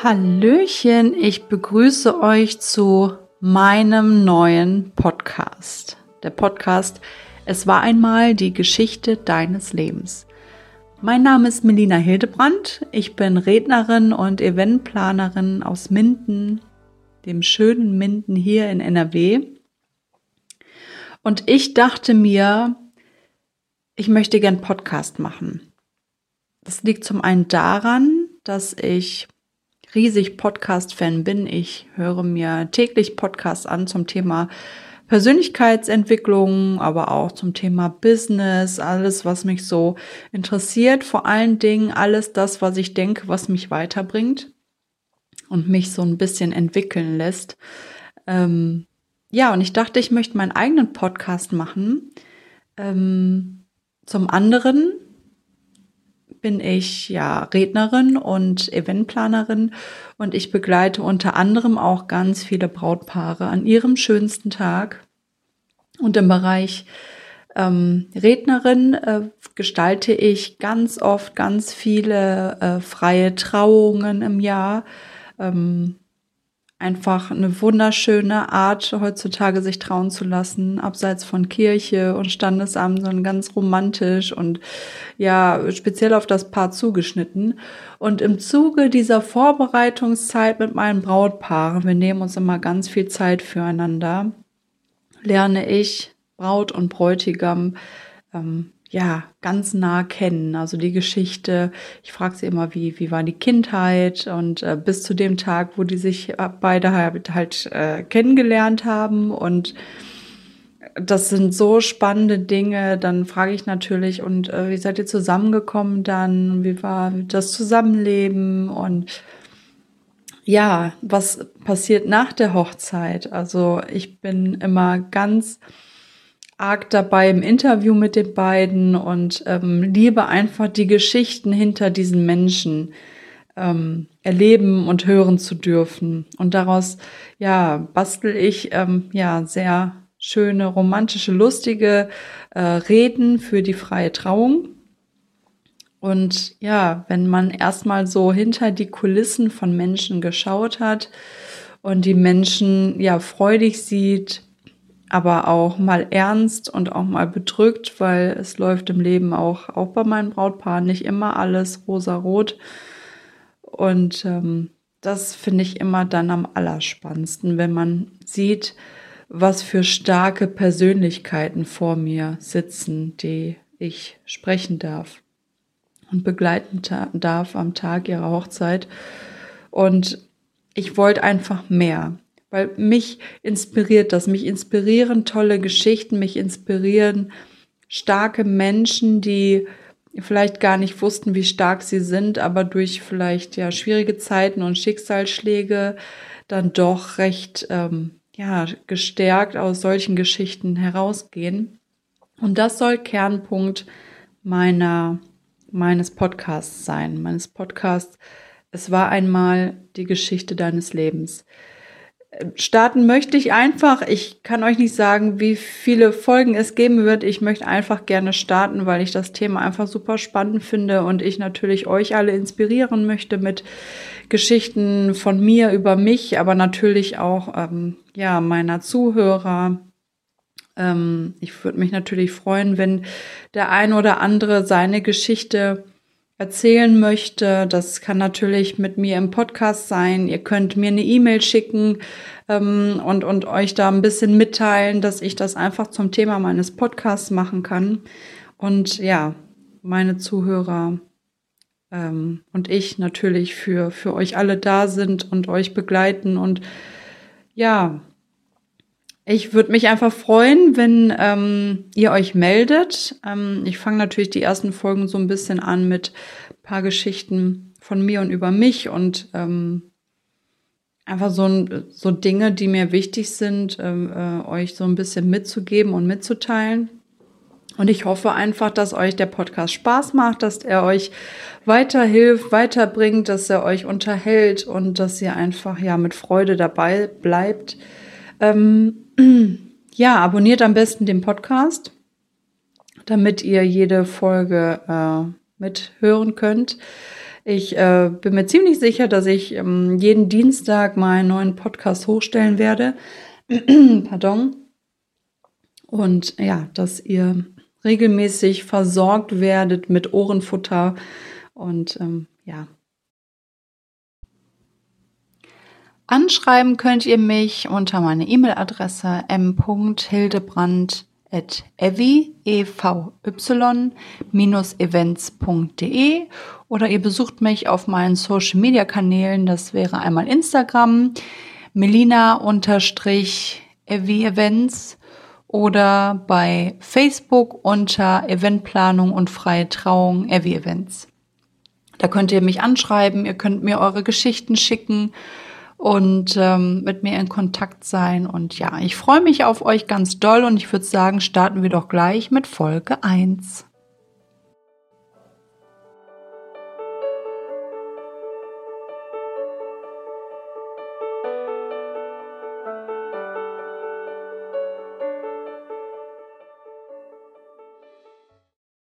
Hallöchen, ich begrüße euch zu meinem neuen Podcast. Der Podcast Es war einmal die Geschichte deines Lebens. Mein Name ist Melina Hildebrand. Ich bin Rednerin und Eventplanerin aus Minden, dem schönen Minden hier in NRW. Und ich dachte mir, ich möchte gern Podcast machen. Das liegt zum einen daran, dass ich riesig Podcast-Fan bin. Ich höre mir täglich Podcasts an zum Thema Persönlichkeitsentwicklung, aber auch zum Thema Business, alles, was mich so interessiert. Vor allen Dingen alles das, was ich denke, was mich weiterbringt und mich so ein bisschen entwickeln lässt. Ähm, ja, und ich dachte, ich möchte meinen eigenen Podcast machen. Ähm, zum anderen bin ich ja Rednerin und Eventplanerin und ich begleite unter anderem auch ganz viele Brautpaare an ihrem schönsten Tag. Und im Bereich ähm, Rednerin äh, gestalte ich ganz oft ganz viele äh, freie Trauungen im Jahr. Ähm, einfach eine wunderschöne Art, heutzutage sich trauen zu lassen, abseits von Kirche und Standesamt, sondern ganz romantisch und ja, speziell auf das Paar zugeschnitten. Und im Zuge dieser Vorbereitungszeit mit meinen Brautpaaren, wir nehmen uns immer ganz viel Zeit füreinander, lerne ich Braut und Bräutigam ähm, ja, ganz nah kennen. Also die Geschichte, ich frage sie immer, wie, wie war die Kindheit und äh, bis zu dem Tag, wo die sich beide halt, halt äh, kennengelernt haben und das sind so spannende Dinge. Dann frage ich natürlich, und äh, wie seid ihr zusammengekommen dann? Wie war das Zusammenleben? Und ja, was passiert nach der Hochzeit? Also ich bin immer ganz arg dabei im Interview mit den beiden und ähm, liebe einfach die Geschichten hinter diesen Menschen ähm, erleben und hören zu dürfen. Und daraus, ja, bastel ich, ähm, ja, sehr schöne, romantische, lustige äh, Reden für die freie Trauung. Und ja, wenn man erstmal so hinter die Kulissen von Menschen geschaut hat und die Menschen ja freudig sieht, aber auch mal ernst und auch mal bedrückt, weil es läuft im Leben auch, auch bei meinen Brautpaaren nicht immer alles rosa-rot. Und ähm, das finde ich immer dann am allerspannendsten, wenn man sieht, was für starke Persönlichkeiten vor mir sitzen, die ich sprechen darf und begleiten darf am Tag ihrer Hochzeit. Und ich wollte einfach mehr. Weil mich inspiriert das, mich inspirieren tolle Geschichten, mich inspirieren starke Menschen, die vielleicht gar nicht wussten, wie stark sie sind, aber durch vielleicht ja schwierige Zeiten und Schicksalsschläge dann doch recht ähm, ja gestärkt aus solchen Geschichten herausgehen. Und das soll Kernpunkt meiner meines Podcasts sein, meines Podcasts. Es war einmal die Geschichte deines Lebens starten möchte ich einfach. Ich kann euch nicht sagen, wie viele Folgen es geben wird. Ich möchte einfach gerne starten, weil ich das Thema einfach super spannend finde und ich natürlich euch alle inspirieren möchte mit Geschichten von mir über mich, aber natürlich auch ähm, ja meiner Zuhörer. Ähm, ich würde mich natürlich freuen, wenn der ein oder andere seine Geschichte erzählen möchte. Das kann natürlich mit mir im Podcast sein. Ihr könnt mir eine E-Mail schicken ähm, und, und euch da ein bisschen mitteilen, dass ich das einfach zum Thema meines Podcasts machen kann. Und ja, meine Zuhörer ähm, und ich natürlich für, für euch alle da sind und euch begleiten. Und ja, ich würde mich einfach freuen, wenn ähm, ihr euch meldet. Ähm, ich fange natürlich die ersten Folgen so ein bisschen an mit paar Geschichten von mir und über mich und ähm, einfach so, so Dinge, die mir wichtig sind, ähm, äh, euch so ein bisschen mitzugeben und mitzuteilen. Und ich hoffe einfach, dass euch der Podcast Spaß macht, dass er euch weiterhilft, weiterbringt, dass er euch unterhält und dass ihr einfach ja mit Freude dabei bleibt. Ähm, ja, abonniert am besten den Podcast, damit ihr jede Folge äh, mithören könnt. Ich äh, bin mir ziemlich sicher, dass ich ähm, jeden Dienstag meinen neuen Podcast hochstellen werde. Pardon. Und ja, dass ihr regelmäßig versorgt werdet mit Ohrenfutter und ähm, ja. Anschreiben könnt ihr mich unter meine E-Mail-Adresse m.hildebrand.evy-events.de oder ihr besucht mich auf meinen Social-Media-Kanälen. Das wäre einmal Instagram, melina-evy-events oder bei Facebook unter Eventplanung und freie Trauung Evy Events. Da könnt ihr mich anschreiben, ihr könnt mir eure Geschichten schicken und ähm, mit mir in Kontakt sein. Und ja, ich freue mich auf euch ganz doll und ich würde sagen, starten wir doch gleich mit Folge 1.